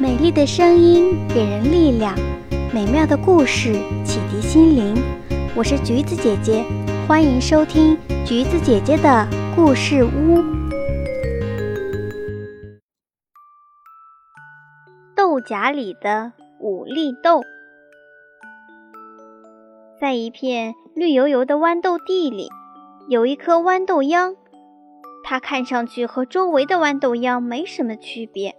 美丽的声音给人力量，美妙的故事启迪心灵。我是橘子姐姐，欢迎收听橘子姐姐的故事屋。豆荚里的五粒豆，在一片绿油油的豌豆地里，有一颗豌豆秧，它看上去和周围的豌豆秧没什么区别。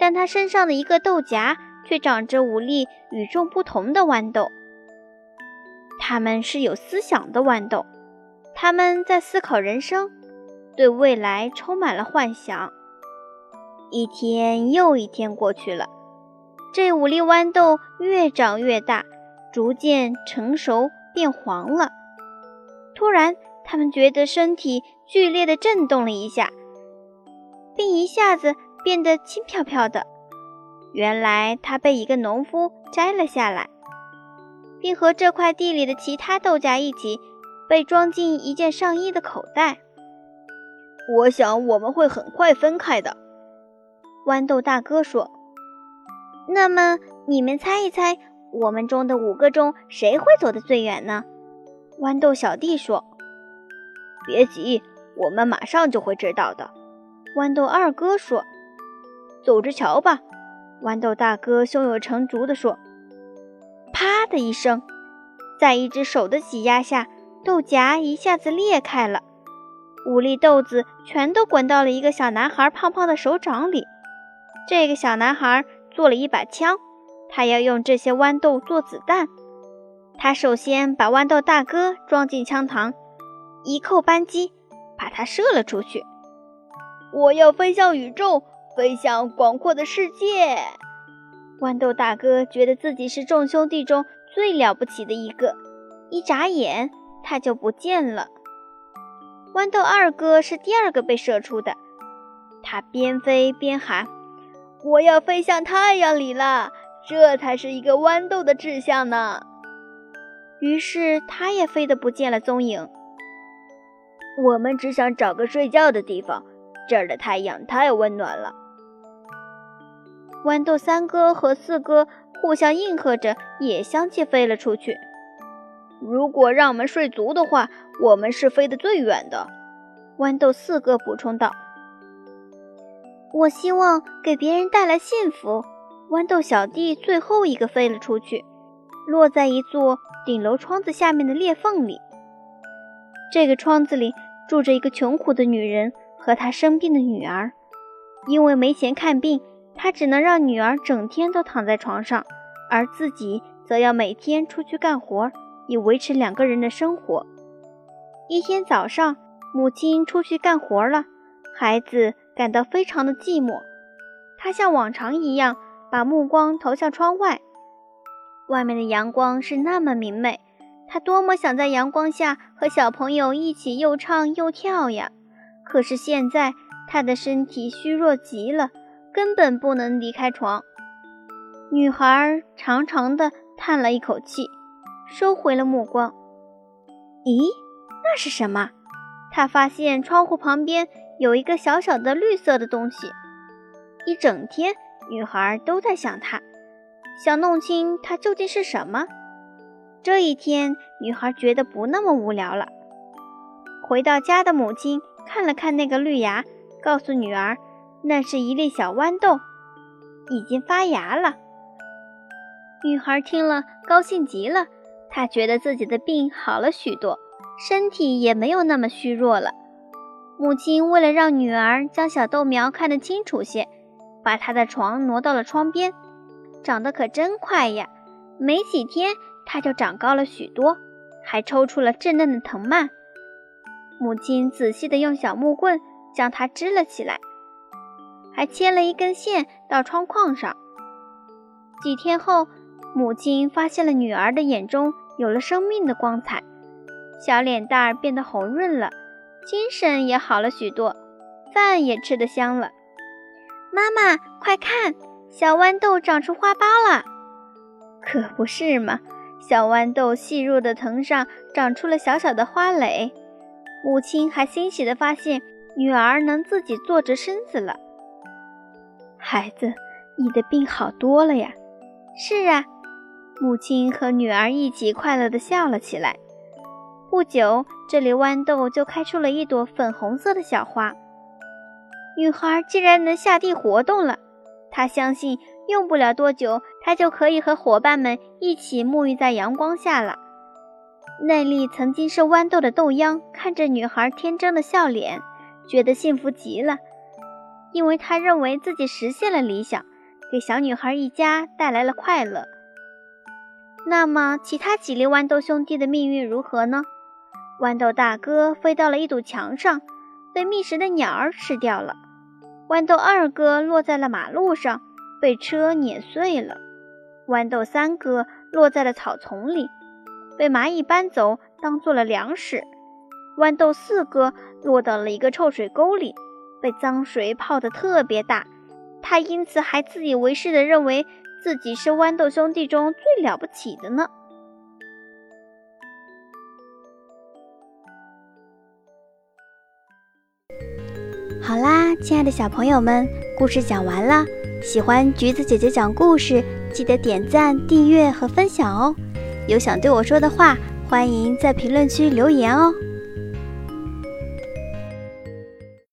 但他身上的一个豆荚却长着五粒与众不同的豌豆，它们是有思想的豌豆，它们在思考人生，对未来充满了幻想。一天又一天过去了，这五粒豌豆越长越大，逐渐成熟变黄了。突然，它们觉得身体剧烈地震动了一下，并一下子。变得轻飘飘的，原来它被一个农夫摘了下来，并和这块地里的其他豆荚一起被装进一件上衣的口袋。我想我们会很快分开的，豌豆大哥说。那么你们猜一猜，我们中的五个中谁会走得最远呢？豌豆小弟说。别急，我们马上就会知道的。豌豆二哥说。走着瞧吧，豌豆大哥胸有成竹地说。啪的一声，在一只手的挤压下，豆荚一下子裂开了，五粒豆子全都滚到了一个小男孩胖胖的手掌里。这个小男孩做了一把枪，他要用这些豌豆做子弹。他首先把豌豆大哥装进枪膛，一扣扳机，把它射了出去。我要飞向宇宙。飞向广阔的世界，豌豆大哥觉得自己是众兄弟中最了不起的一个，一眨眼他就不见了。豌豆二哥是第二个被射出的，他边飞边喊：“我要飞向太阳里了，这才是一个豌豆的志向呢。”于是他也飞得不见了踪影。我们只想找个睡觉的地方，这儿的太阳太温暖了。豌豆三哥和四哥互相应和着，也相继飞了出去。如果让我们睡足的话，我们是飞得最远的。豌豆四哥补充道：“我希望给别人带来幸福。”豌豆小弟最后一个飞了出去，落在一座顶楼窗子下面的裂缝里。这个窗子里住着一个穷苦的女人和她生病的女儿，因为没钱看病。他只能让女儿整天都躺在床上，而自己则要每天出去干活，以维持两个人的生活。一天早上，母亲出去干活了，孩子感到非常的寂寞。他像往常一样把目光投向窗外，外面的阳光是那么明媚，他多么想在阳光下和小朋友一起又唱又跳呀！可是现在他的身体虚弱极了。根本不能离开床。女孩长长的叹了一口气，收回了目光。咦，那是什么？她发现窗户旁边有一个小小的绿色的东西。一整天，女孩都在想它，想弄清它究竟是什么。这一天，女孩觉得不那么无聊了。回到家的母亲看了看那个绿芽，告诉女儿。那是一粒小豌豆，已经发芽了。女孩听了，高兴极了。她觉得自己的病好了许多，身体也没有那么虚弱了。母亲为了让女儿将小豆苗看得清楚些，把她的床挪到了窗边。长得可真快呀！没几天，它就长高了许多，还抽出了稚嫩的藤蔓。母亲仔细地用小木棍将它支了起来。还牵了一根线到窗框上。几天后，母亲发现了女儿的眼中有了生命的光彩，小脸蛋儿变得红润了，精神也好了许多，饭也吃得香了。妈妈，快看，小豌豆长出花苞了！可不是嘛，小豌豆细弱的藤上长出了小小的花蕾。母亲还欣喜地发现，女儿能自己坐直身子了。孩子，你的病好多了呀。是啊，母亲和女儿一起快乐地笑了起来。不久，这里豌豆就开出了一朵粉红色的小花。女孩竟然能下地活动了，她相信用不了多久，她就可以和伙伴们一起沐浴在阳光下了。那粒曾经是豌豆的豆秧，看着女孩天真的笑脸，觉得幸福极了，因为他认为自己实现了理想，给小女孩一家带来了快乐。那么，其他几粒豌豆兄弟的命运如何呢？豌豆大哥飞到了一堵墙上，被觅食的鸟儿吃掉了；豌豆二哥落在了马路上，被车碾碎了；豌豆三哥落在了草丛里，被蚂蚁搬走当做了粮食；豌豆四哥落到了一个臭水沟里，被脏水泡得特别大，他因此还自以为是地认为自己是豌豆兄弟中最了不起的呢。好啦，亲爱的小朋友们，故事讲完了。喜欢橘子姐姐讲故事，记得点赞、订阅和分享哦。有想对我说的话，欢迎在评论区留言哦。